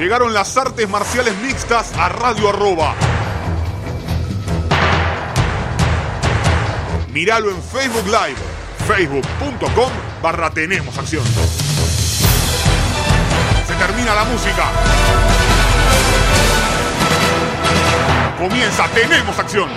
Llegaron las artes marciales mixtas a Radio Arroba. Míralo en Facebook Live, facebook.com barra Tenemos Acción. Se termina la música. Comienza Tenemos Acción.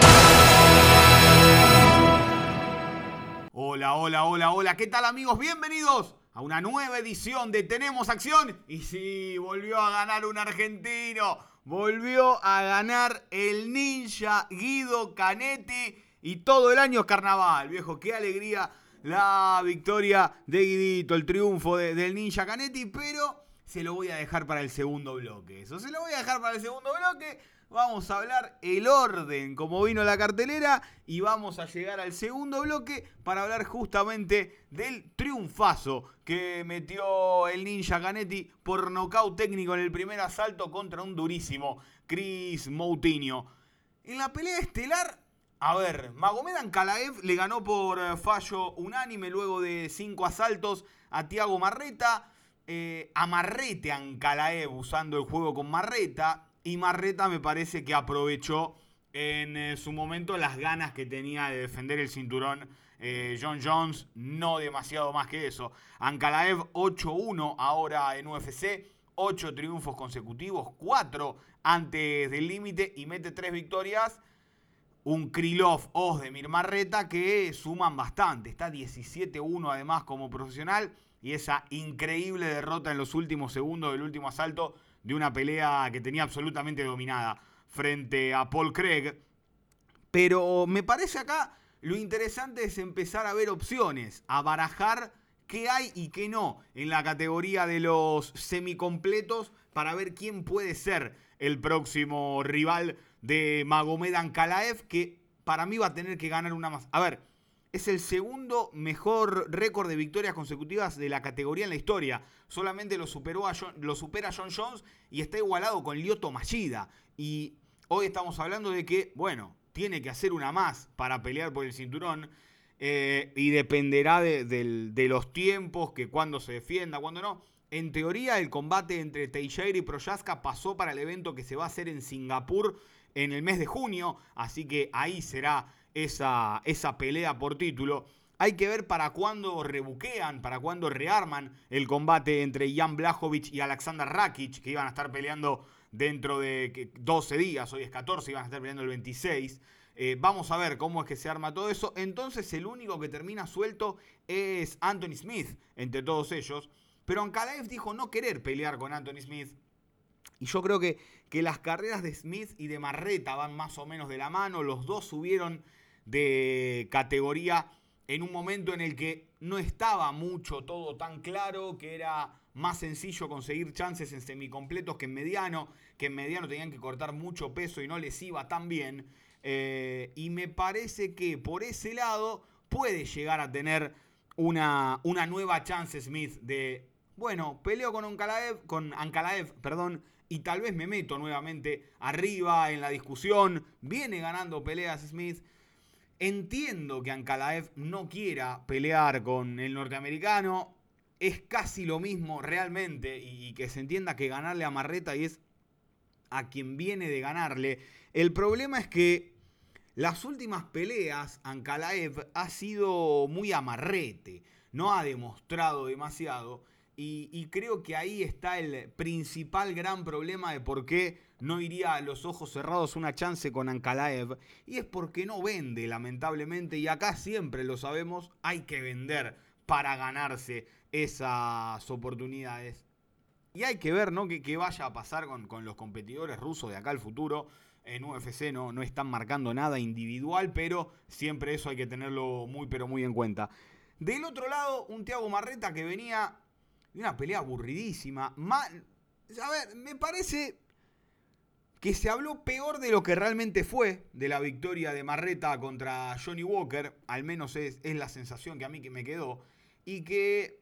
Hola, hola, hola, hola. ¿Qué tal amigos? Bienvenidos a una nueva edición de Tenemos Acción. Y sí, volvió a ganar un argentino. Volvió a ganar el ninja Guido Canetti. Y todo el año es carnaval, viejo. Qué alegría la victoria de Guidito, el triunfo del ninja Canetti. Pero se lo voy a dejar para el segundo bloque. Eso se lo voy a dejar para el segundo bloque vamos a hablar el orden, como vino la cartelera, y vamos a llegar al segundo bloque para hablar justamente del triunfazo que metió el Ninja Canetti por nocaut técnico en el primer asalto contra un durísimo Chris Moutinho. En la pelea estelar, a ver, Magomed Ankalaev le ganó por eh, fallo unánime luego de cinco asaltos a Tiago Marreta. Eh, a Marrete usando el juego con Marreta y Marreta me parece que aprovechó en eh, su momento las ganas que tenía de defender el cinturón eh, John Jones, no demasiado más que eso. Ankalaev 8-1 ahora en UFC, 8 triunfos consecutivos, 4 antes del límite y mete 3 victorias. Un Krylov Ozdemir Marreta que suman bastante, está 17-1 además como profesional y esa increíble derrota en los últimos segundos del último asalto de una pelea que tenía absolutamente dominada frente a Paul Craig. Pero me parece acá lo interesante es empezar a ver opciones, a barajar qué hay y qué no en la categoría de los semicompletos para ver quién puede ser el próximo rival de Magomed Ankalaev, que para mí va a tener que ganar una más. A ver, es el segundo mejor récord de victorias consecutivas de la categoría en la historia. Solamente lo, superó a lo supera John Jones y está igualado con Lyoto Machida. Y hoy estamos hablando de que, bueno, tiene que hacer una más para pelear por el cinturón. Eh, y dependerá de, los tiempos, que cuando se defienda, cuando no. En teoría, el combate entre Teixeira y Proyaska pasó para el evento que se va a hacer en Singapur en el mes de junio. Así que ahí será esa, esa pelea por título. Hay que ver para cuándo rebuquean, para cuándo rearman el combate entre Jan Blachowicz y Alexander Rakic, que iban a estar peleando dentro de 12 días, hoy es 14, iban a estar peleando el 26. Eh, vamos a ver cómo es que se arma todo eso. Entonces el único que termina suelto es Anthony Smith entre todos ellos. Pero Ankalaev dijo no querer pelear con Anthony Smith. Y yo creo que, que las carreras de Smith y de Marreta van más o menos de la mano. Los dos subieron de categoría en un momento en el que no estaba mucho todo tan claro, que era más sencillo conseguir chances en semicompletos que en mediano, que en mediano tenían que cortar mucho peso y no les iba tan bien. Eh, y me parece que por ese lado puede llegar a tener una, una nueva chance Smith de, bueno, peleo con Ankalaev, con Ankalaev, perdón, y tal vez me meto nuevamente arriba en la discusión. Viene ganando peleas Smith Entiendo que Ankalaev no quiera pelear con el norteamericano. Es casi lo mismo realmente. Y que se entienda que ganarle a Marreta y es a quien viene de ganarle. El problema es que las últimas peleas, Ankalaev ha sido muy amarrete. No ha demostrado demasiado. Y, creo que ahí está el principal gran problema de por qué no iría a los ojos cerrados una chance con Ankalaev. Y es porque no vende, lamentablemente. Y acá siempre lo sabemos, hay que vender para ganarse esas oportunidades. Y hay que ver ¿no? qué, vaya a pasar con, con, los competidores rusos de acá al futuro. En UFC no, no están marcando nada individual, pero siempre eso hay que tenerlo muy pero muy en cuenta. Del otro lado, un Thiago Marreta que venía una pelea aburridísima. A ver, me parece que se habló peor de lo que realmente fue de la victoria de Marreta contra Johnny Walker. Al menos es, la sensación que a mí que me quedó. Y que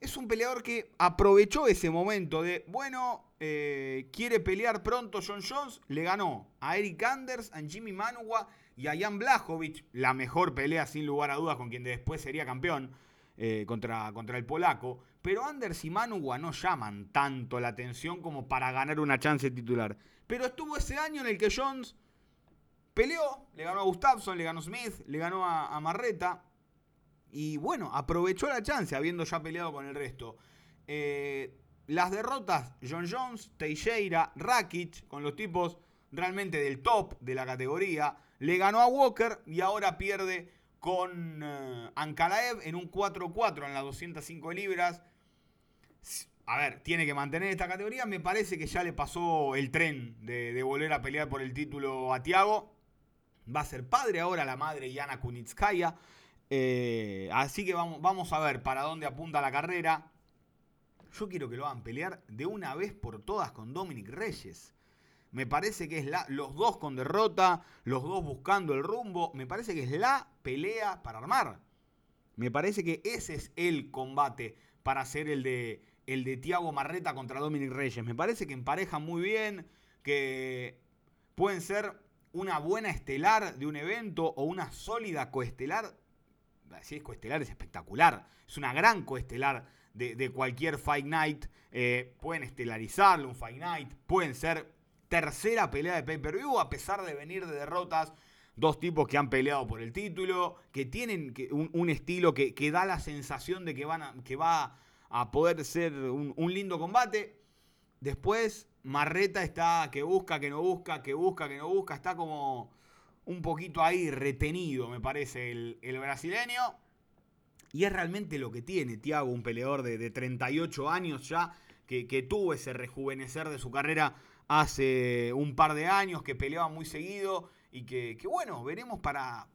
es un peleador que aprovechó ese momento de, bueno, eh, quiere pelear pronto John Jones. Le ganó a Eric Anders, a Jimmy Manua y a Jan Blachowicz. La mejor pelea sin lugar a dudas con quien después sería campeón. eh, contra, contra el polaco. Pero Anders y Manugua no llaman tanto la atención como para ganar una chance titular. Pero estuvo ese año en el que Jones peleó, le ganó a Gustafsson, le ganó a Smith, le ganó a, Marreta. Y bueno, aprovechó la chance habiendo ya peleado con el resto. Eh, las derrotas, John Jones, Teixeira, Rakic, con los tipos realmente del top de la categoría, le ganó a Walker y ahora pierde con uh, Ankalaev en un 4-4 en las 205 libras. A ver, tiene que mantener esta categoría. Me parece que ya le pasó el tren de, volver a pelear por el título a Tiago. Va a ser padre ahora la madre Yana Kunitskaya. Eh, así que vamos, vamos a ver para dónde apunta la carrera. Yo quiero que lo hagan pelear de una vez por todas con Dominic Reyes. Me parece que es la, los dos con derrota, los dos buscando el rumbo. Me parece que es la pelea para armar. Me parece que ese es el combate para hacer el de, el de Tiago Marreta contra Dominic Reyes. Me parece que emparejan muy bien, que pueden ser una buena estelar de un evento o una sólida coestelar. Si es coestelar es espectacular. Es una gran coestelar de, cualquier Fight Night. Eh, pueden estelarizarlo, un Fight Night. Pueden ser tercera pelea de pay-per-view a pesar de venir de derrotas. Dos tipos que han peleado por el título, que tienen un, estilo que, da la sensación de que, van que va a poder ser un, lindo combate. Después, Marreta está que busca, que no busca, que busca, que no busca. Está como un poquito ahí retenido, me parece, el, el brasileño. Y es realmente lo que tiene Tiago, un peleador de, 38 años ya, que, tuvo ese rejuvenecer de su carrera hace un par de años, que peleaba muy seguido y que, bueno, veremos para,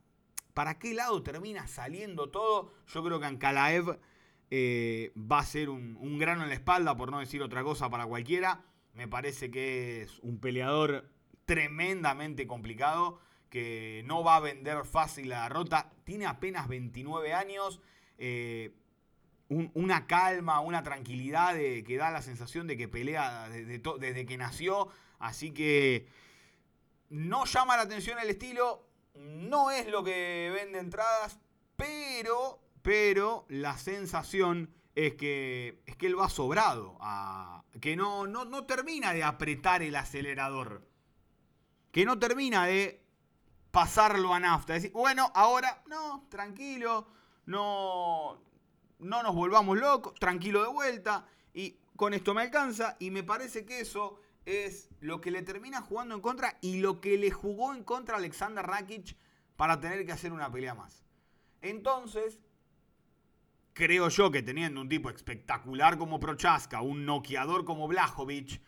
para qué lado termina saliendo todo. Yo creo que Ankalaev eh, va a ser un, grano en la espalda, por no decir otra cosa para cualquiera. Me parece que es un peleador tremendamente complicado, que no va a vender fácil la derrota. Tiene apenas 29 años eh, una calma, una tranquilidad que da la sensación de que pelea desde, que nació. Así que no llama la atención el estilo, no es lo que vende entradas, pero, pero la sensación es que, es que él va sobrado, que no, no, no termina de apretar el acelerador, que no termina de pasarlo a nafta, decir, bueno, ahora, no, tranquilo, no, no nos volvamos locos, tranquilo de vuelta, y con esto me alcanza, y me parece que eso es lo que le termina jugando en contra y lo que le jugó en contra a Alexander Rakic para tener que hacer una pelea más. Entonces, creo yo que teniendo un tipo espectacular como Prochaska, un noqueador como Blajovic,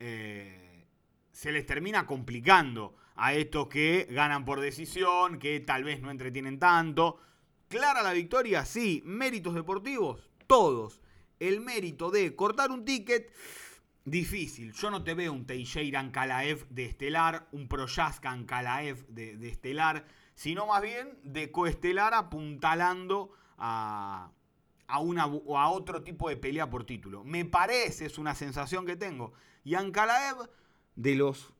eh, se les termina complicando a estos que ganan por decisión, que tal vez no entretienen tanto. ¿Clara la victoria? Sí. ¿Méritos deportivos? Todos. El mérito de cortar un ticket, difícil. Yo no te veo un Teixeira Ankalaev de estelar, un Proyaska Ankalaev de, de estelar, sino más bien de coestelar apuntalando a, a, una, a otro tipo de pelea por título. Me parece, es una sensación que tengo. Y Ankalaev, de los,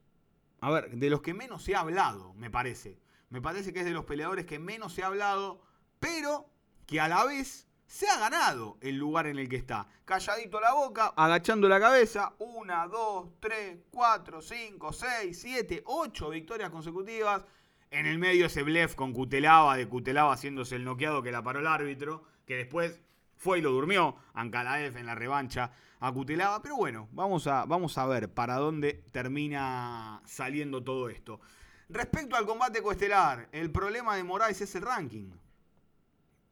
a ver, de los que menos se ha hablado, me parece. Me parece que es de los peleadores que menos se ha hablado pero que a la vez se ha ganado el lugar en el que está. Calladito la boca, agachando la cabeza. Una, dos, tres, cuatro, cinco, seis, siete, ocho victorias consecutivas. En el medio ese blef con Cutelaba, de Cutelaba haciéndose el noqueado que la paró el árbitro, que después fue y lo durmió. Ancalaef en la revancha a Cutelaba. Pero bueno, vamos a, vamos a ver para dónde termina saliendo todo esto. Respecto al combate coestelar, el problema de Moraes es el ranking.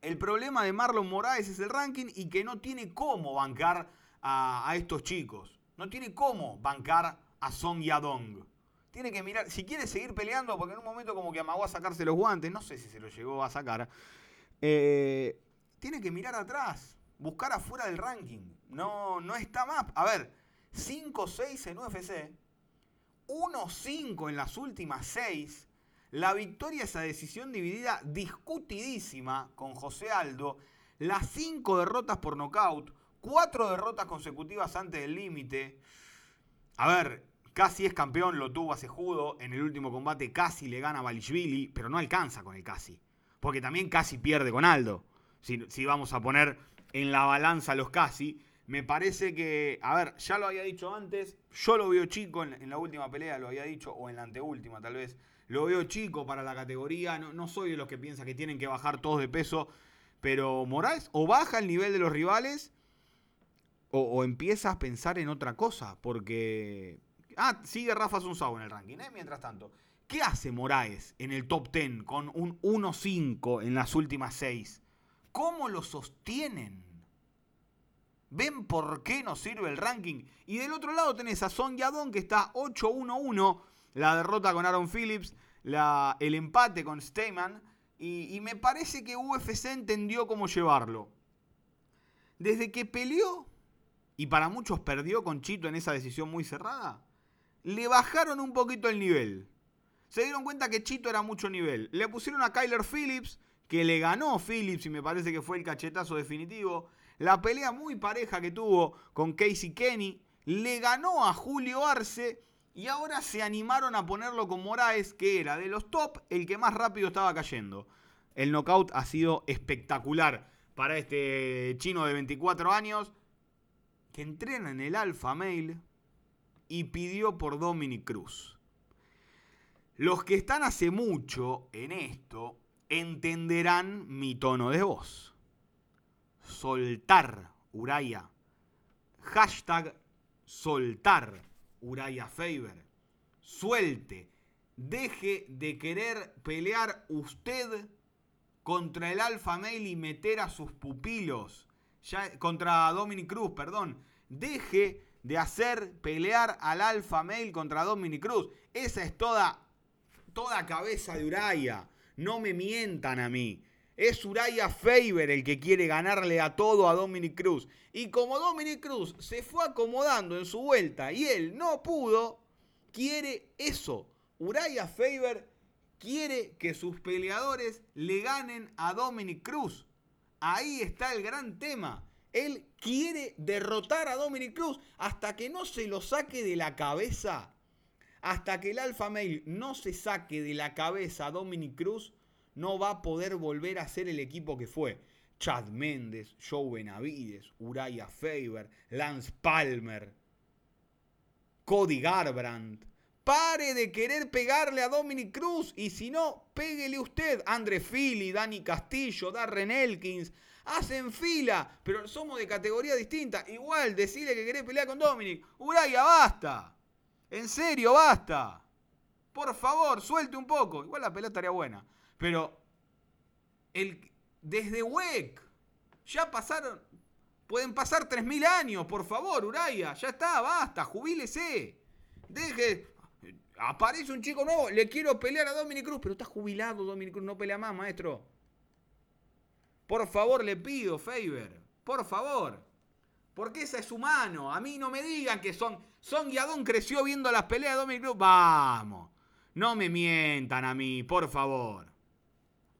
El problema de Marlon Moraes es el ranking y que no tiene cómo bancar a, estos chicos. No tiene cómo bancar a Song Yadong. Tiene que mirar, si quiere seguir peleando, porque en un momento como que amagó a sacarse los guantes, no sé si se lo llegó a sacar, eh, tiene que mirar atrás, buscar afuera del ranking. No, no está más. A ver, 5-6 en UFC, 1-5 en las últimas 6 la victoria, esa decisión dividida discutidísima con José Aldo. Las cinco derrotas por nocaut. Cuatro derrotas consecutivas antes del límite. A ver, casi es campeón, lo tuvo a Sejudo. En el último combate casi le gana a Balishvili, pero no alcanza con el casi. Porque también casi pierde con Aldo. Si, vamos a poner en la balanza los casi, me parece que, a ver, ya lo había dicho antes, yo lo veo chico en, la última pelea, lo había dicho, o en la anteúltima tal vez, lo veo chico para la categoría, no, soy de los que piensa que tienen que bajar todos de peso, pero Moraes o baja el nivel de los rivales o, empieza a pensar en otra cosa, porque... Ah, sigue Rafa Sunsao en el ranking, ¿eh? Mientras tanto. ¿Qué hace Moraes en el top 10 con un 1-5 en las últimas 6? ¿Cómo lo sostienen? ¿Ven por qué no sirve el ranking? Y del otro lado tenés a Son Yadon que está 8-1-1. La derrota con Aaron Phillips, la, el empate con Steyman. Y, y me parece que UFC entendió cómo llevarlo. Desde que peleó, y para muchos perdió con Chito en esa decisión muy cerrada, le bajaron un poquito el nivel. Se dieron cuenta que Chito era mucho nivel. Le pusieron a Kyler Phillips, que le ganó Phillips y me parece que fue el cachetazo definitivo. La pelea muy pareja que tuvo con Casey Kenny, le ganó a Julio Arce y ahora se animaron a ponerlo con Moraes, que era de los top el que más rápido estaba cayendo. El knockout ha sido espectacular para este chino de 24 años que entrena en el Alpha Mail y pidió por Dominic Cruz. Los que están hace mucho en esto entenderán mi tono de voz soltar Uraya. Hashtag soltar Uraya Faber. Suelte. Deje de querer pelear usted contra el Alfa Male y meter a sus pupilos. Contra Dominic Cruz, perdón. Deje de hacer pelear al Alfa Male contra Dominic Cruz. Esa es toda, toda cabeza de Uraya. No me mientan a mí. Es Uraya Faber el que quiere ganarle a todo a Dominic Cruz. Y como Dominic Cruz se fue acomodando en su vuelta y él no pudo, quiere eso. Uraya Faber quiere que sus peleadores le ganen a Dominic Cruz. Ahí está el gran tema. Él quiere derrotar a Dominic Cruz hasta que no se lo saque de la cabeza. Hasta que el Alpha Male no se saque de la cabeza a Dominic Cruz, no va a poder volver a ser el equipo que fue. Chad Méndez, Joe Benavides, Uraya Faber, Lance Palmer, Cody Garbrandt. Pare de querer pegarle a Dominic Cruz y si no, péguele usted. Andre Philly, Dani Castillo, Darren Elkins. Hacen fila, pero somos de categoría distinta. Igual, decirle que querés pelear con Dominic. Uraya, basta. En serio, basta. Por favor, suelte un poco. Igual la pelea estaría buena. Pero el, desde WEC ya pasaron, pueden pasar 3.000 años, por favor, Uraya, ya está, basta, jubílese. Deje, aparece un chico nuevo, le quiero pelear a Dominic Cruz, pero está jubilado Dominic Cruz, no pelea más, maestro. Por favor, le pido, Faber, por favor. Porque esa es humano. A mí no me digan que son. Son Guiadón creció viendo las peleas de Dominic Cruz. Vamos. No me mientan a mí, por favor.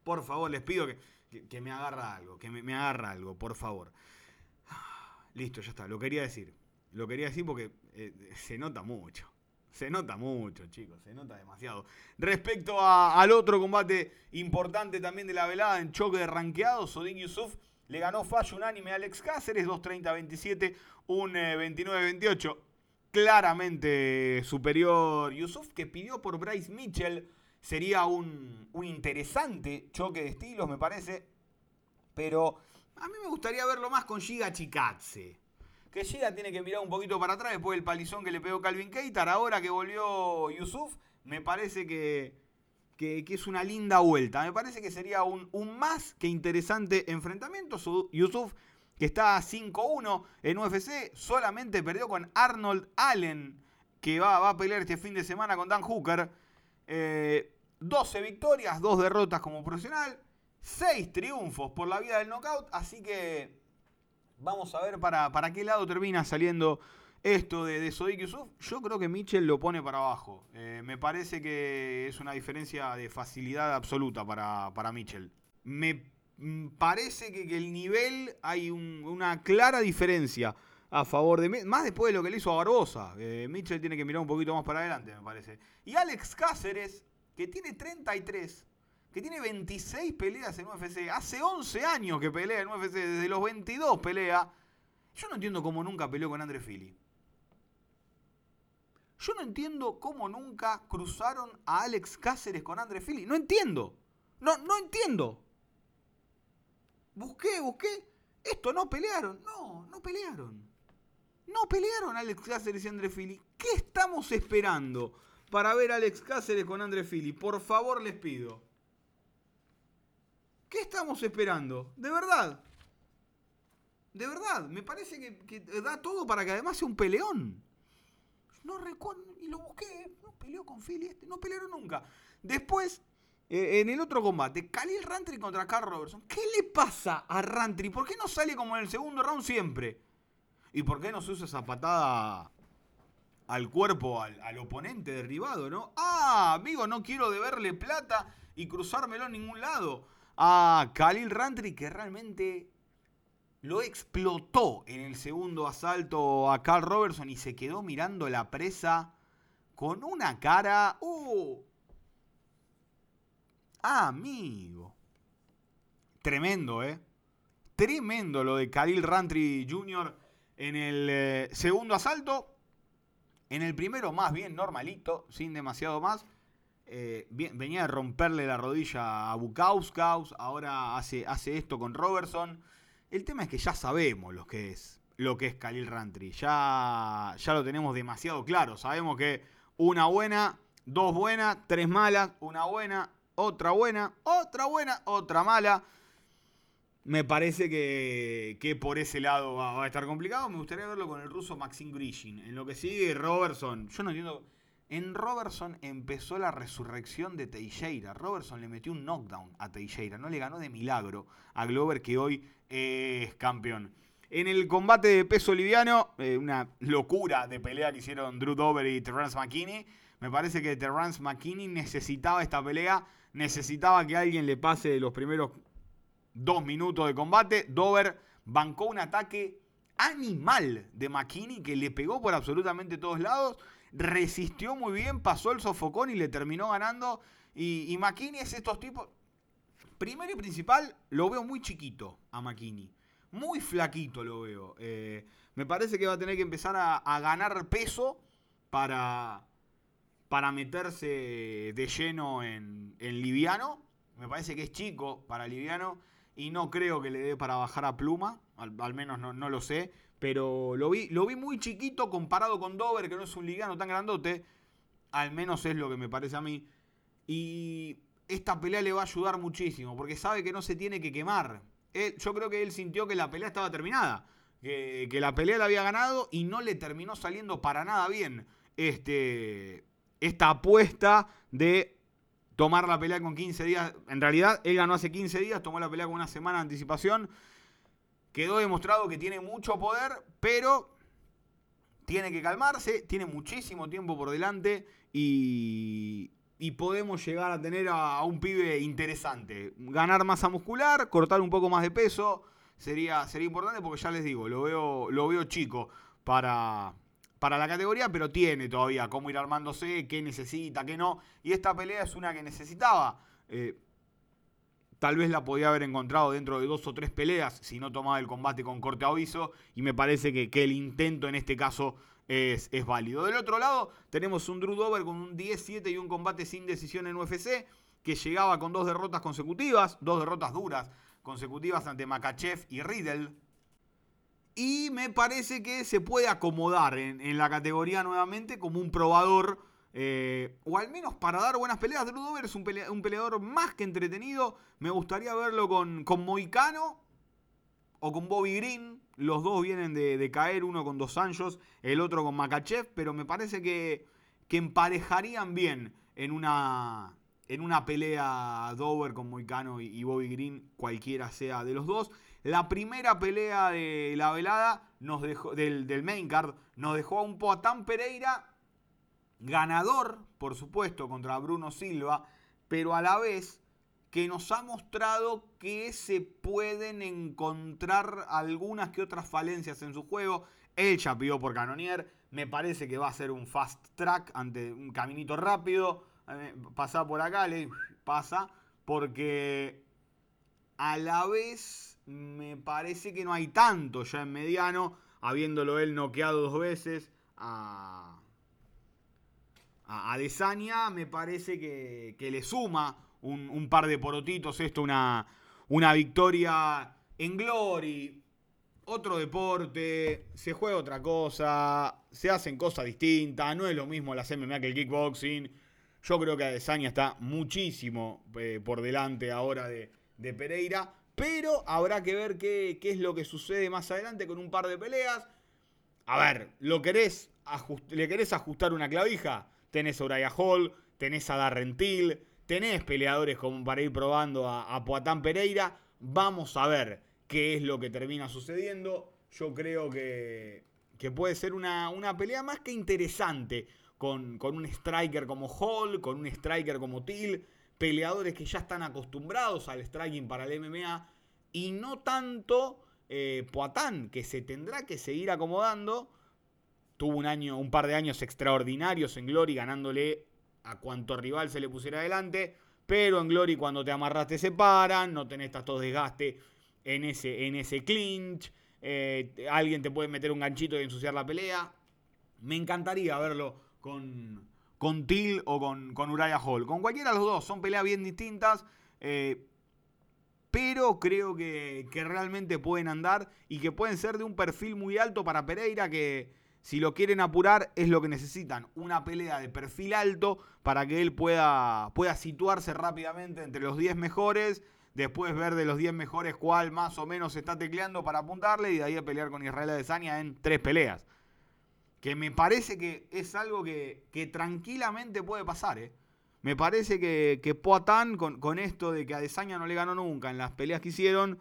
Por favor, les pido que, me agarra algo, que me, agarra algo, por favor. Listo, ya está, lo quería decir. Lo quería decir porque eh, se nota mucho. Se nota mucho, chicos, se nota demasiado. Respecto al otro combate importante también de la velada en choque de ranqueados, Sodiq Yusuf le ganó fallo unánime a Alex Cáceres, 2-30-27, un 29-28. Claramente superior Yusuf, que pidió por Bryce Mitchell Sería un, interesante choque de estilos, me parece. Pero a mí me gustaría verlo más con Giga Chikatse. Que Giga tiene que mirar un poquito para atrás después del palizón que le pegó Calvin Keitar. Ahora que volvió Yusuf, me parece que, es una linda vuelta. Me parece que sería un más que interesante enfrentamiento. Yusuf, que está 5-1 en UFC, solamente perdió con Arnold Allen, que va, va, a pelear este fin de semana con Dan Hooker. 12 eh, victorias, 2 derrotas como profesional, 6 triunfos por la vía del knockout, así que vamos a ver para, para qué lado termina saliendo esto de, de Sodik Yusuf. Yo creo que Mitchell lo pone para abajo. Eh, me parece que es una diferencia de facilidad absoluta para, para Mitchell. Me parece que, el nivel hay una clara diferencia a favor de... Más después de lo que le hizo a Barbosa. Mitchell tiene que mirar un poquito más para adelante, me parece. Y Alex Cáceres, que tiene 33, que tiene 26 peleas en UFC. Hace 11 años que pelea en UFC, desde los 22 pelea. Yo no entiendo cómo nunca peleó con Andre Fili. Yo no entiendo cómo nunca cruzaron a Alex Cáceres con Andre Fili. No entiendo. No, no entiendo. Busqué, busqué. Esto no pelearon. No, no pelearon. No pelearon Alex Cáceres y Andre Fili. ¿Qué estamos esperando para ver a Alex Cáceres con Andre Fili? Por favor, les pido. ¿Qué estamos esperando? De verdad. De verdad. Me parece que, da todo para que además sea un peleón. No recuerdo. Y lo busqué. No peleó con Philly. Este, no pelearon nunca. Después, eh, en el otro combate, Khalil Rantry contra Carl Robertson. ¿Qué le pasa a Rantry? ¿Por qué no sale como en el segundo round siempre? ¿Y por qué no se usa esa patada al cuerpo, al, oponente derribado, no? Ah, amigo, no quiero deberle plata y cruzármelo en ningún lado a Khalil Rantry, que realmente lo explotó en el segundo asalto a Carl Robertson y se quedó mirando la presa con una cara... ¡Uh! Amigo. Tremendo, ¿eh? Tremendo lo de Khalil Rantry Jr. en el eh, segundo asalto. En el primero más bien normalito, sin demasiado más. Eh, venía de romperle la rodilla a Bukauskaus, ahora hace, hace esto con Robertson. El tema es que ya sabemos lo que es, lo que es Khalil Rantry. Ya, ya lo tenemos demasiado claro. Sabemos que una buena, dos buenas, tres malas, una buena, otra buena, otra buena, otra mala. Me parece que, que por ese lado va, a estar complicado. Me gustaría verlo con el ruso Maxim Grishin. En lo que sigue Robertson. Yo no entiendo en Robertson empezó la resurrección de Teixeira. Robertson le metió un knockdown a Teixeira. No le ganó de milagro a Glover, que hoy es campeón. En el combate de peso liviano, eh, una locura de pelea que hicieron Drew Dover y Terrence McKinney. Me parece que Terrence McKinney necesitaba esta pelea. Necesitaba que alguien le pase los primeros dos minutos de combate. Dover bancó un ataque animal de McKinney que le pegó por absolutamente todos lados resistió muy bien, pasó el sofocón y le terminó ganando. Y, y McKinney es estos tipos. Primero y principal, lo veo muy chiquito a McKinney. Muy flaquito lo veo. Eh, me parece que va a tener que empezar a, ganar peso para, para meterse de lleno en, liviano. Me parece que es chico para liviano y no creo que le dé para bajar a pluma. Al, menos no, no, lo sé. Pero lo vi, lo vi muy chiquito comparado con Dover, que no es un ligano tan grandote. Al menos es lo que me parece a mí. Y esta pelea le va a ayudar muchísimo, porque sabe que no se tiene que quemar. yo creo que él sintió que la pelea estaba terminada. Que, la pelea la había ganado y no le terminó saliendo para nada bien este, esta apuesta de tomar la pelea con 15 días. En realidad, él ganó hace 15 días, tomó la pelea con una semana de anticipación. Quedó demostrado que tiene mucho poder, pero tiene que calmarse, tiene muchísimo tiempo por delante y, podemos llegar a tener a, un pibe interesante. Ganar masa muscular, cortar un poco más de peso, sería, sería importante porque ya les digo, lo veo, lo veo chico para, para la categoría, pero tiene todavía cómo ir armándose, qué necesita, qué no. Y esta pelea es una que necesitaba. Eh, Tal vez la podía haber encontrado dentro de dos o tres peleas si no tomaba el combate con corte aviso. Y me parece que, el intento en este caso es, es, válido. Del otro lado, tenemos un Drew Dover con un 10-7 y un combate sin decisión en UFC. Que llegaba con dos derrotas consecutivas, dos derrotas duras consecutivas ante Makachev y Riddle. Y me parece que se puede acomodar en, la categoría nuevamente como un probador eh, o al menos para dar buenas peleas. Drew Dover es un, peleador más que entretenido. Me gustaría verlo con, con Moicano o con Bobby Green. Los dos vienen de, caer, uno con dos años, el otro con Makachev, pero me parece que, que emparejarían bien en una, en una pelea Dover con Moicano y, Bobby Green, cualquiera sea de los dos. La primera pelea de la velada nos dejó, del, del main card nos dejó a un Poatán Pereira ganador, por supuesto, contra Bruno Silva, pero a la vez que nos ha mostrado que se pueden encontrar algunas que otras falencias en su juego. Él ya pidió por Canonier, me parece que va a ser un fast track ante un caminito rápido, eh, pasa por acá, le pasa, porque a la vez me parece que no hay tanto ya en mediano, habiéndolo él noqueado dos veces a, a, me parece que, le suma un, par de porotitos esto, una, una victoria en Glory, otro deporte, se juega otra cosa, se hacen cosas distintas, no es lo mismo la MMA que el kickboxing. Yo creo que Adesanya está muchísimo eh, por delante ahora de, Pereira, pero habrá que ver qué, es lo que sucede más adelante con un par de peleas. A ver, ¿lo querés ¿le querés ajustar una clavija? Tenés a Uriah Hall, tenés a Darrentil, tenés peleadores como para ir probando a, a Pereira. Vamos a ver qué es lo que termina sucediendo. Yo creo que, puede ser una, pelea más que interesante con, un striker como Hall, con un striker como Till, peleadores que ya están acostumbrados al striking para el MMA y no tanto eh, Poatán, que se tendrá que seguir acomodando. Tuvo un año, un par de años extraordinarios en Glory, ganándole a cuanto rival se le pusiera adelante. Pero en Glory, cuando te amarras, te separan, no tenés tanto desgaste en ese, en ese clinch. Eh, alguien te puede meter un ganchito y ensuciar la pelea. Me encantaría verlo con, con Till o con, con Uriah Hall. Con cualquiera de los dos. Son peleas bien distintas. Eh, pero creo que, que, realmente pueden andar y que pueden ser de un perfil muy alto para Pereira que si lo quieren apurar es lo que necesitan. Una pelea de perfil alto para que él pueda, pueda situarse rápidamente entre los 10 mejores después ver de los 10 mejores cuál más o menos está tecleando para apuntarle y de ahí a pelear con Israel Adesanya en tres peleas. Que me parece que es algo que, tranquilamente puede pasar, ¿eh? Me parece que, que Poatán, con, esto de que Adesanya no le ganó nunca en las peleas que hicieron,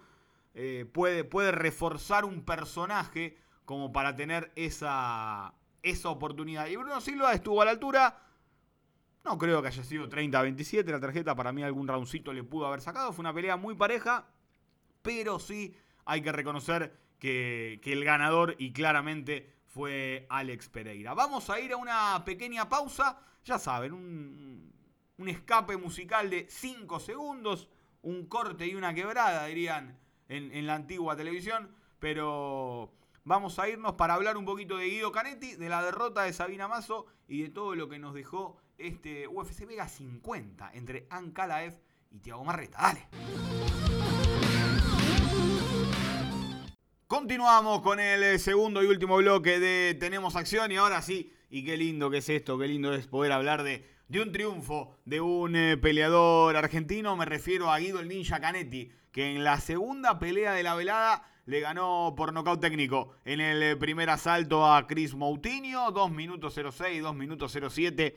eh, puede, puede reforzar un personaje como para tener esa, esa oportunidad. Y Bruno Silva estuvo a la altura, no creo que haya sido 30-27 la tarjeta, para mí algún roundcito le pudo haber sacado. Fue una pelea muy pareja, pero sí hay que reconocer que, el ganador y claramente fue Alex Pereira. Vamos a ir a una pequeña pausa, ya saben, un, escape musical de 5 segundos, un corte y una quebrada, dirían en, la antigua televisión, pero vamos a irnos para hablar un poquito de Guido Canetti, de la derrota de Sabina Mazo y de todo lo que nos dejó este UFC Vega 50 entre Ankalaev y Thiago Marreta. Dale. Continuamos con el eh, segundo y último bloque de Tenemos Acción y ahora sí, y qué lindo que es esto, qué lindo es poder hablar de, de un triunfo de un eh, peleador argentino, me refiero a Guido el Ninja Canetti, que en la segunda pelea de la velada le ganó por nocaut técnico. En el eh, primer asalto a Chris Moutinho, 2 minutos 06, 2 minutos 07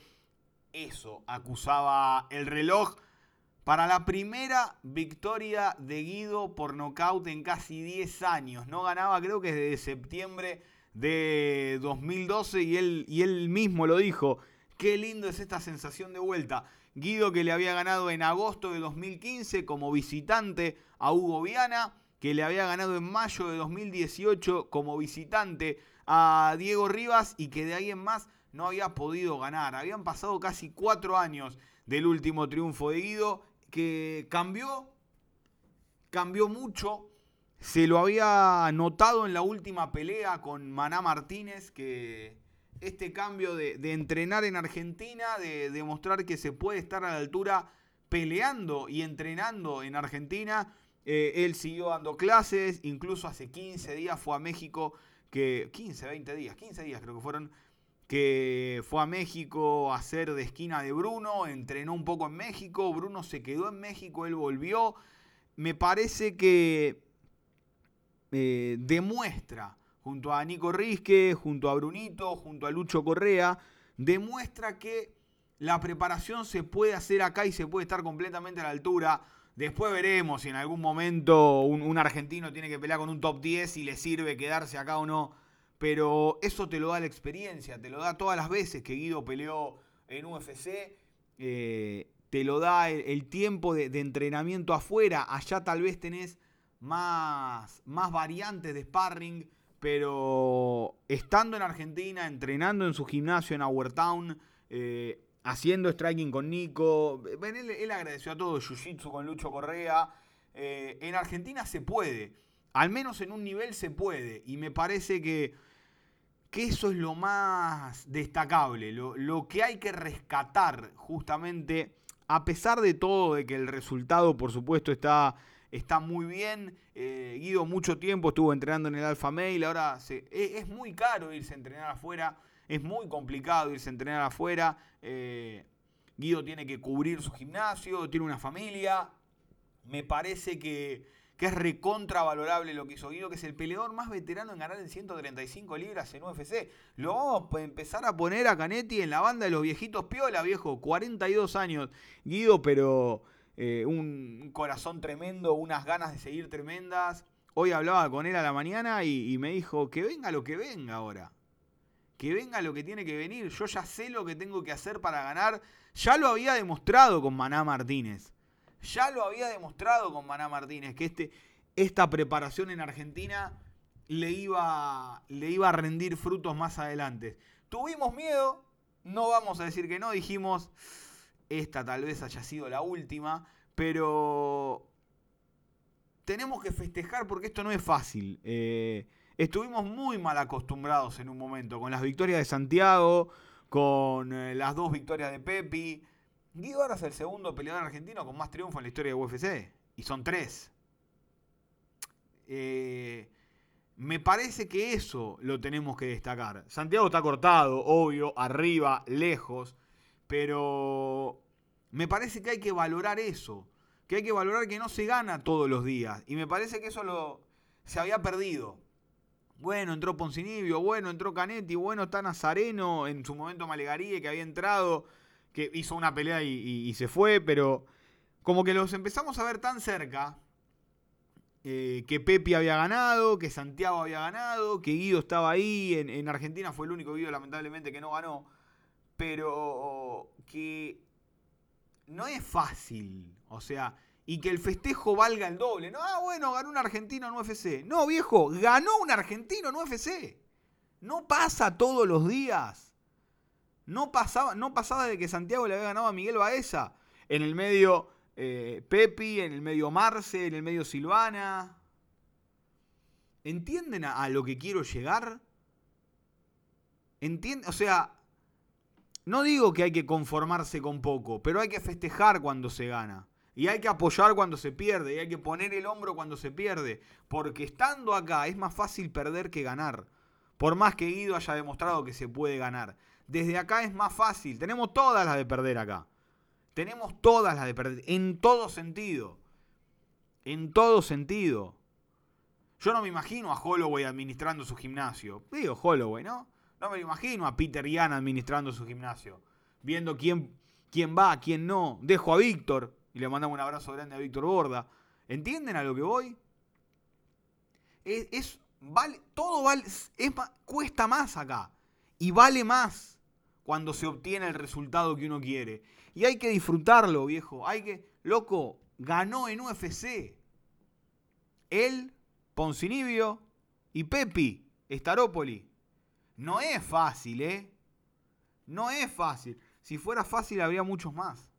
eso acusaba el reloj para la primera victoria de Guido por nocaut en casi 10 años. No ganaba creo que desde septiembre de 2012 y él, y él mismo lo dijo. Qué lindo es esta sensación de vuelta. Guido que le había ganado en agosto de 2015 como visitante a Hugo Viana, que le había ganado en mayo de 2018 como visitante a Diego Rivas y que de ahí en más no había podido ganar. Habían pasado casi cuatro años del último triunfo de Guido, que cambió, cambió mucho. Se lo había notado en la última pelea con Maná Martínez, que este cambio de, entrenar en Argentina, de demostrar que se puede estar a la altura peleando y entrenando en Argentina. Eh, él siguió dando clases, incluso hace 15 días fue a México, que 15, 20 días, 15 días creo que fueron, que fue a México a hacer de esquina de Bruno, entrenó un poco en México, Bruno se quedó en México, él volvió. Me parece que eh, demuestra, junto a Nico Risque, junto a Brunito, junto a Lucho Correa, demuestra que la preparación se puede hacer acá y se puede estar completamente a la altura. Después veremos si en algún momento un, un argentino tiene que pelear con un top 10 y le sirve quedarse acá o no pero eso te lo da la experiencia, te lo da todas las veces que Guido peleó en UFC, eh, te lo da el, tiempo de, entrenamiento afuera, allá tal vez tenés más, más variantes de sparring, pero estando en Argentina, entrenando en su gimnasio en Our Town, eh, haciendo striking con Nico. Él, agradeció a todo, Jiu-Jitsu con Lucho Correa. Eh, en Argentina se puede, al menos en un nivel se puede. Y me parece que, que eso es lo más destacable, lo, lo que hay que rescatar justamente, a pesar de todo, de que el resultado por supuesto está está muy bien. Eh, Guido mucho tiempo estuvo entrenando en el Alfa Mail, ahora e, es, muy caro irse a entrenar afuera, es muy complicado irse a entrenar afuera. Eh, Guido tiene que cubrir su gimnasio, tiene una familia. Me parece que, que es recontravalorable lo que hizo Guido, que es el peleador más veterano en ganar en 135 libras en UFC. Lo vamos a empezar a poner a Canetti en la banda de los viejitos piola, viejo. 42 años, Guido, pero eh, un corazón tremendo, unas ganas de seguir tremendas. Hoy hablaba con él a la mañana y, me dijo, que venga lo que venga ahora. Que venga lo que tiene que venir. Yo ya sé lo que tengo que hacer para ganar. Ya lo había demostrado con Maná Martínez. Ya lo había demostrado con Maná Martínez. Que este, esta preparación en Argentina le iba, le iba a rendir frutos más adelante. Tuvimos miedo. No vamos a decir que no. Dijimos esta tal vez haya sido la última, pero tenemos que festejar porque esto no es fácil. Eh, estuvimos muy mal acostumbrados en un momento con las victorias de Santiago, con eh, las dos victorias de Pepi. Guido es el segundo peleador argentino con más triunfo en la historia de UFC. Y son tres. Eh, me parece que eso lo tenemos que destacar. Santiago está cortado, obvio, arriba, lejos. Pero me parece que hay que valorar eso. Que hay que valorar que no se gana todos los días. Y me parece que eso lo, se había perdido. Bueno, entró Poncinibio, bueno, entró Canetti, bueno, está Nazareno, en su momento Malegaríe, que había entrado, que hizo una pelea y, se fue, pero como que los empezamos a ver tan cerca, eh, que Pepi había ganado, que Santiago había ganado, que Guido estaba ahí, en, en Argentina fue el único Guido lamentablemente que no ganó pero que no es fácil. O sea, y que el festejo valga el doble. No, ah, bueno, ganó un argentino en UFC. No, viejo, ganó un argentino en UFC. No pasa todos los días. No pasaba, no pasaba de que Santiago le había ganado a Miguel Baeza. En el medio eh, Pepi, en el medio Marce, en el medio Silvana. ¿Entienden a, a lo que quiero llegar? ¿Entienden? O sea, no digo que hay que conformarse con poco, pero hay que festejar cuando se gana. Y hay que apoyar cuando se pierde. Y hay que poner el hombro cuando se pierde. Porque estando acá es más fácil perder que ganar. Por más que Guido haya demostrado que se puede ganar. Desde acá es más fácil. Tenemos todas las de perder acá. Tenemos todas las de perder. En todo sentido. En todo sentido. Yo no me imagino a Holloway administrando su gimnasio. Digo Holloway, ¿no? No me lo imagino a Peter Yan administrando su gimnasio, viendo quién, quién va, quién no. Dejo a Víctor y le mandamos un abrazo grande a Víctor Borda. ¿Entienden a lo que voy? Es, vale, todo vale, es, cuesta más acá y vale más cuando se obtiene el resultado que uno quiere. Y hay que disfrutarlo, viejo. Hay que, loco, ganó en UFC. Él, Poncinibio y Pepi, Staropoli. No es fácil, ¿eh? No es fácil. Si fuera fácil habría muchos más.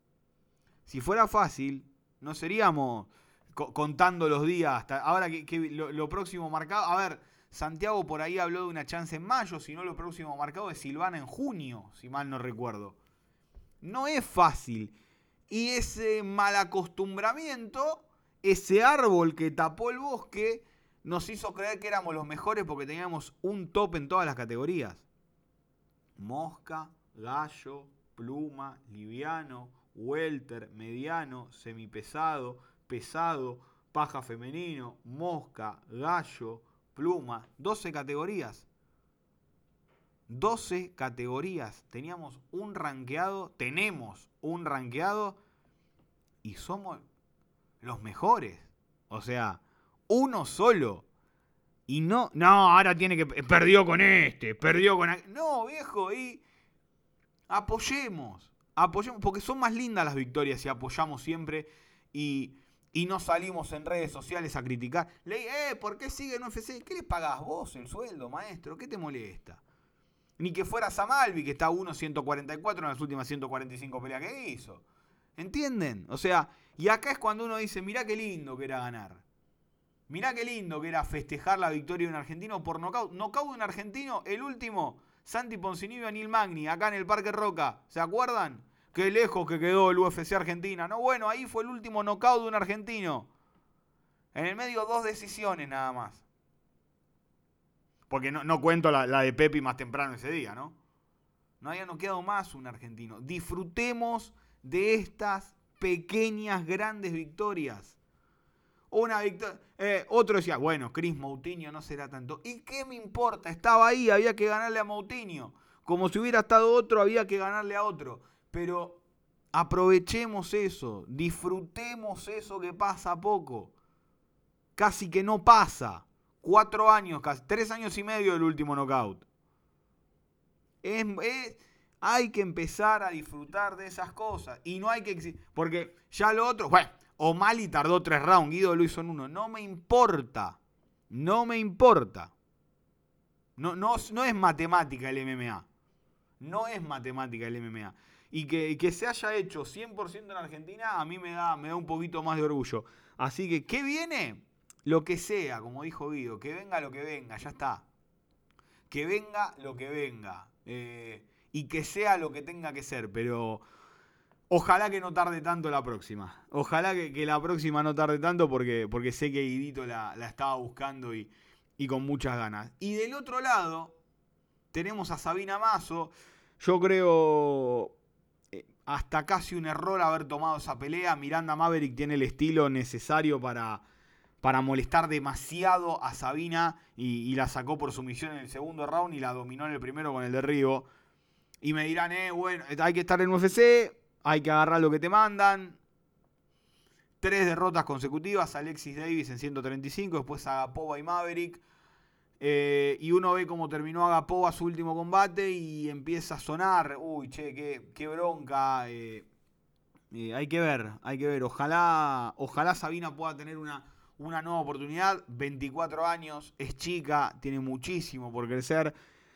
Si fuera fácil, no seríamos contando los días hasta ahora que, lo, próximo marcado. A ver, Santiago por ahí habló de una chance en mayo, si no lo próximo marcado es Silvana en junio, si mal no recuerdo. No es fácil. Y ese mal acostumbramiento, ese árbol que tapó el bosque, nos hizo creer que éramos los mejores porque teníamos un top en todas las categorías. Mosca, gallo, pluma, liviano, welter, mediano, semipesado, pesado, paja femenino, mosca, gallo, pluma, 12 categorías. 12 categorías. Teníamos un ranqueado, tenemos un ranqueado y somos los mejores. O sea, uno solo. Y no, no, ahora tiene que. Perdió con este, perdió con. No, viejo, y. Apoyemos. Apoyemos. Porque son más lindas las victorias si apoyamos siempre y, y no salimos en redes sociales a criticar. Leí, eh, ¿por qué sigue en UFC? ¿Qué le pagás vos el sueldo, maestro? ¿Qué te molesta? Ni que fuera Samalvi, que está a 1.144 en las últimas 145 peleas que hizo. ¿Entienden? O sea, y acá es cuando uno dice, mirá qué lindo que era ganar. Mirá qué lindo que era festejar la victoria de un argentino por nocaut. Nocaut de un argentino, el último, Santi Poncinibio y Anil Magni, acá en el Parque Roca. ¿Se acuerdan? Qué lejos que quedó el UFC Argentina. No, bueno, ahí fue el último nocaut de un argentino. En el medio dos decisiones nada más. Porque no, cuento la, de Pepi más temprano ese día, ¿no? No había noqueado más un argentino. Disfrutemos de estas pequeñas, grandes victorias. Una victoria. Eh, otro decía, bueno, Chris Moutinho no será tanto. ¿Y qué me importa? Estaba ahí, había que ganarle a Moutinho. Como si hubiera estado otro, había que ganarle a otro. Pero aprovechemos eso, disfrutemos eso que pasa poco. Casi que no pasa. Cuatro años, casi, tres años y medio del último knockout. hay que empezar a disfrutar de esas cosas. Y no hay que... Porque ya lo otro... Bueno, O'Malley tardó tres rounds, Guido lo hizo en uno. No me importa. No me importa. No, no, no es matemática el MMA. No es matemática el MMA. Y que, se haya hecho 100% en Argentina, a mí me da, me da un poquito más de orgullo. Así que, ¿qué viene? Lo que sea, como dijo Guido. Que venga lo que venga, ya está. Que venga lo que venga. Eh, y que sea lo que tenga que ser. Pero Ojalá que no tarde tanto la próxima. Ojalá que, la próxima no tarde tanto porque, porque sé que Guidito la, estaba buscando y, con muchas ganas. Y del otro lado, tenemos a Sabina Mazo. Yo creo hasta casi un error haber tomado esa pelea. Miranda Maverick tiene el estilo necesario para, para molestar demasiado a Sabina y, la sacó por sumisión en el segundo round y la dominó en el primero con el derribo. Y me dirán, eh, bueno, hay que estar en UFC hay que agarrar lo que te mandan. Tres derrotas consecutivas, Alexis Davis en 135, después Agapova y Maverick. Eh, y uno ve cómo terminó Agapova su último combate y empieza a sonar. Uy, che, qué, bronca. Eh, eh, hay que ver, hay que ver. Ojalá, ojalá Sabina pueda tener una, una nueva oportunidad. 24 años, es chica, tiene muchísimo por crecer.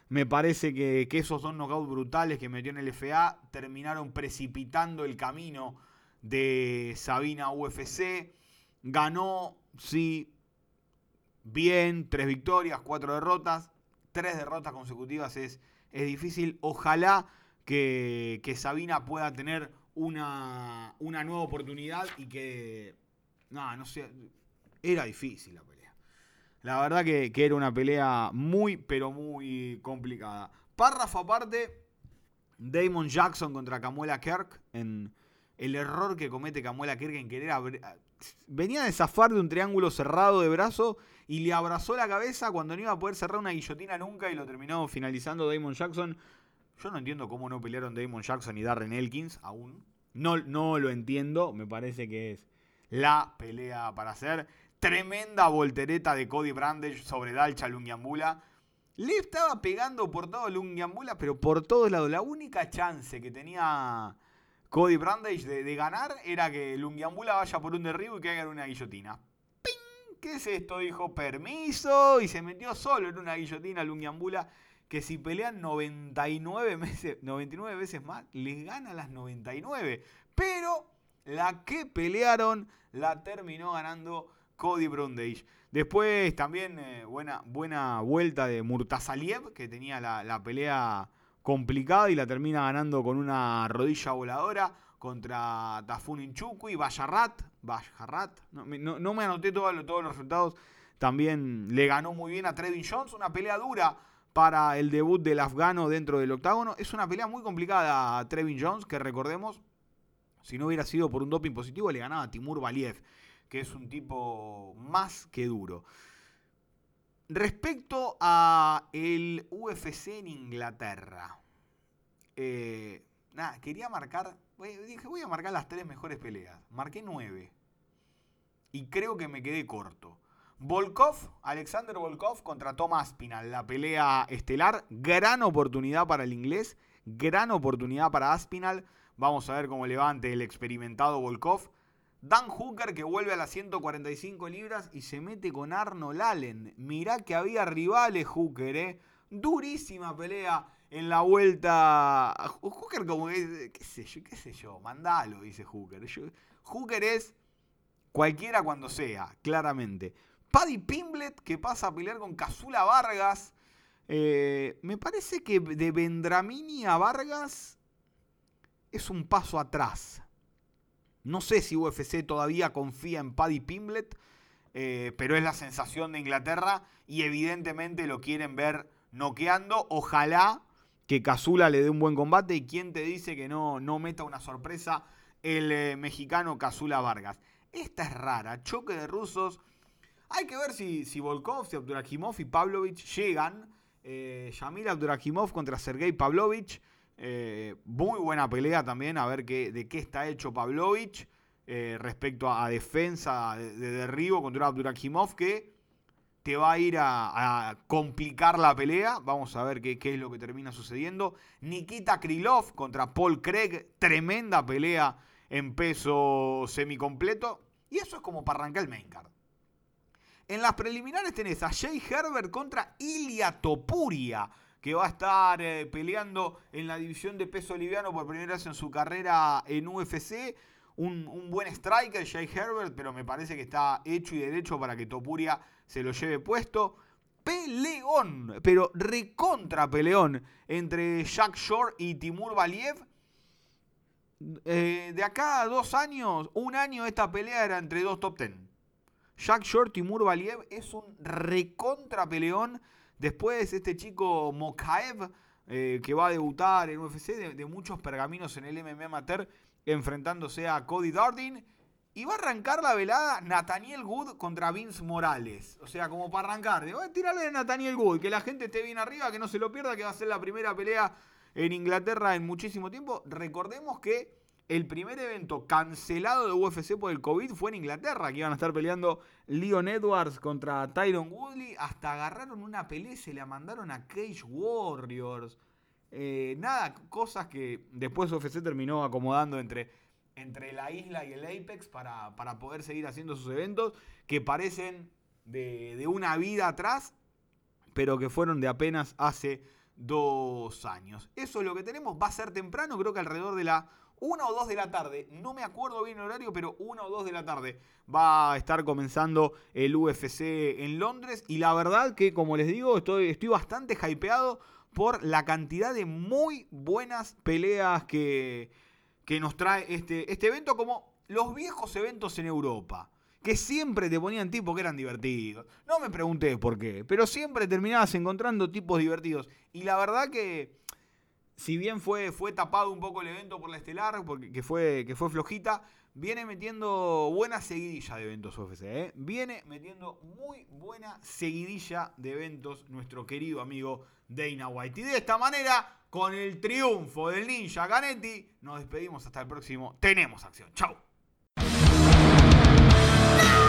Me parece que, esos dos knockouts brutales que metió en el FA terminaron precipitando el camino de Sabina UFC. Ganó, sí, bien, tres victorias, cuatro derrotas. Tres derrotas consecutivas es, es difícil. Ojalá que, Sabina pueda tener una, una nueva oportunidad y que... No, no sé. Era difícil la pelea. La verdad que, era una pelea muy, pero muy complicada. Párrafo aparte, Damon Jackson contra Camuela Kirk en el error que comete Camuela Kirk en querer venía de zafar de un triángulo cerrado de brazo y le abrazó la cabeza cuando no iba a poder cerrar una guillotina nunca y lo terminó finalizando Damon Jackson. Yo no entiendo cómo no pelearon Damon Jackson y Darren Elkins aún. No, no lo entiendo, me parece que es la pelea para hacer. Tremenda voltereta de Cody Brandage sobre Dalcha Lungiambula. Le estaba pegando por todo Lungiambula, pero por todos lados. La única chance que tenía Cody Brandage de, ganar era que Lungiambula vaya por un derribo y que haga una guillotina. ¿Qué es esto? Dijo, permiso. Y se metió solo en una guillotina Lungiambula. Que si pelean 99 veces, 99 veces más, les gana las 99. Pero la que pelearon la terminó ganando Cody Brundage. Después también eh, buena, buena vuelta de Murtazaliev, que tenía la, pelea complicada y la termina ganando con una rodilla voladora contra Tafun Inchuku y Bayarrat. Bayarrat, no, me anoté todos los resultados. También le ganó muy bien a Trevin Jones, una pelea dura para el debut del afgano dentro del octágono. Es una pelea muy complicada a Trevin Jones, que recordemos, si no hubiera sido por un doping positivo, le ganaba Timur Valiev que es un tipo más que duro. Respecto a el UFC en Inglaterra, eh, quería marcar, dije voy a marcar las tres mejores peleas. Marqué nueve y creo que me quedé corto. Volkov, Alexander Volkov contra Thomas Aspinal, la pelea estelar, gran oportunidad para el inglés, gran oportunidad para Aspinal. Vamos a ver cómo levante el experimentado Volkov. Dan Hooker que vuelve a las 145 libras y se mete con Arnold Allen. Mirá que había rivales Hooker, ¿eh? Durísima pelea en la vuelta. Hooker, como que, qué sé yo, qué sé yo, mandalo, dice Hooker. Hooker es cualquiera cuando sea, claramente. Paddy Pimblet, que pasa a pelear con Casula Vargas. Eh, me parece que de Vendramini a Vargas es un paso atrás. No sé si UFC todavía confía en Paddy Pimblet, eh, pero es la sensación de Inglaterra y evidentemente lo quieren ver noqueando. Ojalá que Casula le dé un buen combate y quién te dice que no, no meta una sorpresa el eh, mexicano Casula Vargas. Esta es rara, choque de rusos. Hay que ver si, si Volkov, si Abdurakhimov y Pavlovich llegan. Eh, Yamil Abdurakhimov contra Sergei Pavlovich. Eh, muy buena pelea también, a ver qué, de qué está hecho Pavlovich eh, respecto a, defensa de, derribo contra Abdurakhimov, que te va a ir a, complicar la pelea. Vamos a ver qué, qué, es lo que termina sucediendo. Nikita Krylov contra Paul Craig, tremenda pelea en peso semicompleto. Y eso es como para arrancar el main card. En las preliminares tenés a Jay Herbert contra Ilia Topuria que va a estar eh, peleando en la división de peso liviano por primera vez en su carrera en UFC. Un, buen striker, Jay Herbert, pero me parece que está hecho y derecho para que Topuria se lo lleve puesto. Peleón, pero recontra peleón entre Jack Shore y Timur Valiev. Eh, de acá a dos años, un año esta pelea era entre dos top ten. Jack Shore, Timur Valiev es un recontra peleón Después este chico Mokaev, eh, que va a debutar en UFC, de, muchos pergaminos en el MMA amateur, enfrentándose a Cody Darden. Y va a arrancar la velada Nathaniel Good contra Vince Morales. O sea, como para arrancar. De, tirarle a Nathaniel Good, que la gente esté bien arriba, que no se lo pierda, que va a ser la primera pelea en Inglaterra en muchísimo tiempo. Recordemos que el primer evento cancelado de UFC por el COVID fue en Inglaterra, que iban a estar peleando Leon Edwards contra Tyron Woodley. Hasta agarraron una pelea se la mandaron a Cage Warriors. Eh, nada, cosas que después UFC terminó acomodando entre, entre la isla y el Apex para, para poder seguir haciendo sus eventos que parecen de una vida atrás, pero que fueron de apenas hace dos años. Eso es lo que tenemos. Va a ser temprano, creo que alrededor de la una o dos de la tarde, no me acuerdo bien el horario, pero una o dos de la tarde va a estar comenzando el UFC en Londres. Y la verdad que, como les digo, estoy, estoy bastante hypeado por la cantidad de muy buenas peleas que, que nos trae este, este evento, como los viejos eventos en Europa que siempre te ponían tipos que eran divertidos. No me pregunté por qué, pero siempre terminabas encontrando tipos divertidos. Y la verdad que si bien fue, fue tapado un poco el evento por la estelar, porque, que, fue, que fue flojita, viene metiendo buena seguidilla de eventos UFC. ¿eh? Viene metiendo muy buena seguidilla de eventos nuestro querido amigo Dana White. Y de esta manera, con el triunfo del ninja Ganetti, nos despedimos hasta el próximo. Tenemos acción. Chau. now.